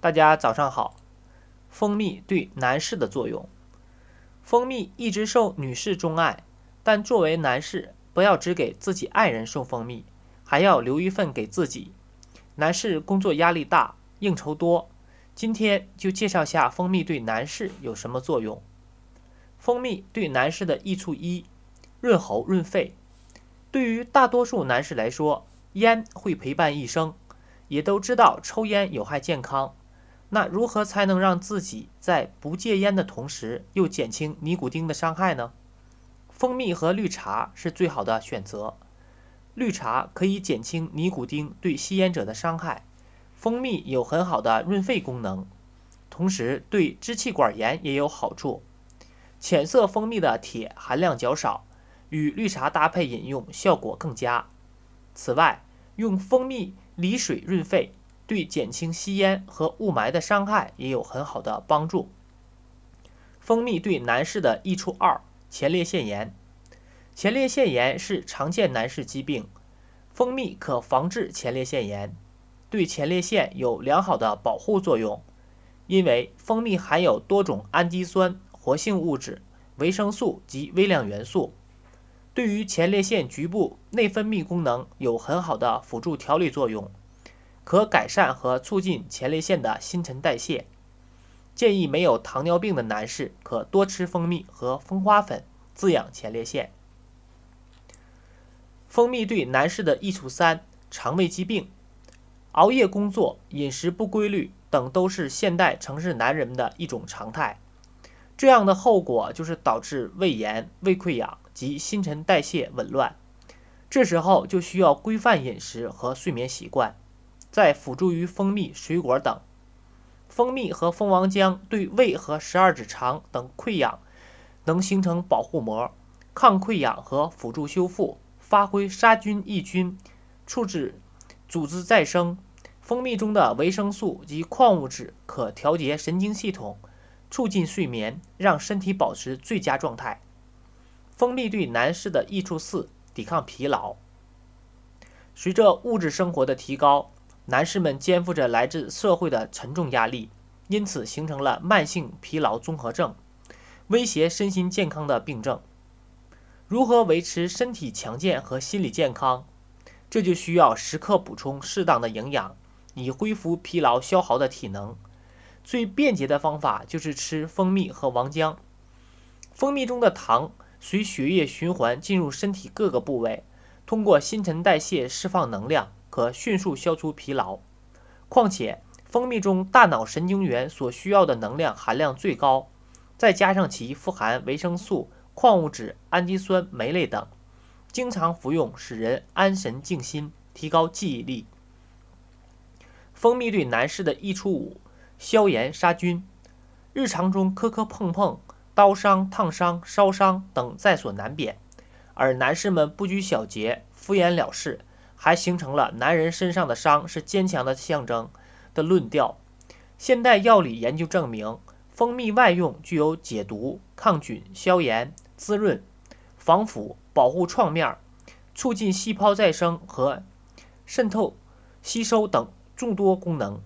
大家早上好。蜂蜜对男士的作用，蜂蜜一直受女士钟爱，但作为男士，不要只给自己爱人送蜂蜜，还要留一份给自己。男士工作压力大，应酬多，今天就介绍下蜂蜜对男士有什么作用。蜂蜜对男士的益处一：润喉润肺。对于大多数男士来说，烟会陪伴一生。也都知道抽烟有害健康，那如何才能让自己在不戒烟的同时又减轻尼古丁的伤害呢？蜂蜜和绿茶是最好的选择。绿茶可以减轻尼古丁对吸烟者的伤害，蜂蜜有很好的润肺功能，同时对支气管炎也有好处。浅色蜂蜜的铁含量较少，与绿茶搭配饮用效果更佳。此外，用蜂蜜。梨水润肺，对减轻吸烟和雾霾的伤害也有很好的帮助。蜂蜜对男士的益处二：前列腺炎。前列腺炎是常见男士疾病，蜂蜜可防治前列腺炎，对前列腺有良好的保护作用。因为蜂蜜含有多种氨基酸、活性物质、维生素及微量元素。对于前列腺局部内分泌功能有很好的辅助调理作用，可改善和促进前列腺的新陈代谢。建议没有糖尿病的男士可多吃蜂蜜和蜂花粉，滋养前列腺。蜂蜜对男士的益处三：肠胃疾病、熬夜工作、饮食不规律等都是现代城市男人们的一种常态。这样的后果就是导致胃炎、胃溃疡及新陈代谢紊乱。这时候就需要规范饮食和睡眠习惯，再辅助于蜂蜜、水果等。蜂蜜和蜂王浆对胃和十二指肠等溃疡能形成保护膜，抗溃疡和辅助修复，发挥杀菌抑菌、促使组织再生。蜂蜜中的维生素及矿物质可调节神经系统。促进睡眠，让身体保持最佳状态。蜂蜜对男士的益处四：抵抗疲劳。随着物质生活的提高，男士们肩负着来自社会的沉重压力，因此形成了慢性疲劳综合症，威胁身心健康的病症。如何维持身体强健和心理健康？这就需要时刻补充适当的营养，以恢复疲劳消耗的体能。最便捷的方法就是吃蜂蜜和王浆。蜂蜜中的糖随血液循环进入身体各个部位，通过新陈代谢释放能量，可迅速消除疲劳。况且，蜂蜜中大脑神经元所需要的能量含量最高，再加上其富含维生素、矿物质、氨基酸、酶类等，经常服用使人安神静心，提高记忆力。蜂蜜对男士的益处五。消炎杀菌，日常中磕磕碰碰、刀伤、烫伤、烧伤等在所难免，而男士们不拘小节、敷衍了事，还形成了男人身上的伤是坚强的象征的论调。现代药理研究证明，蜂蜜外用具有解毒、抗菌、消炎、滋润、防腐、保护创面、促进细胞再生和渗透吸收等众多功能。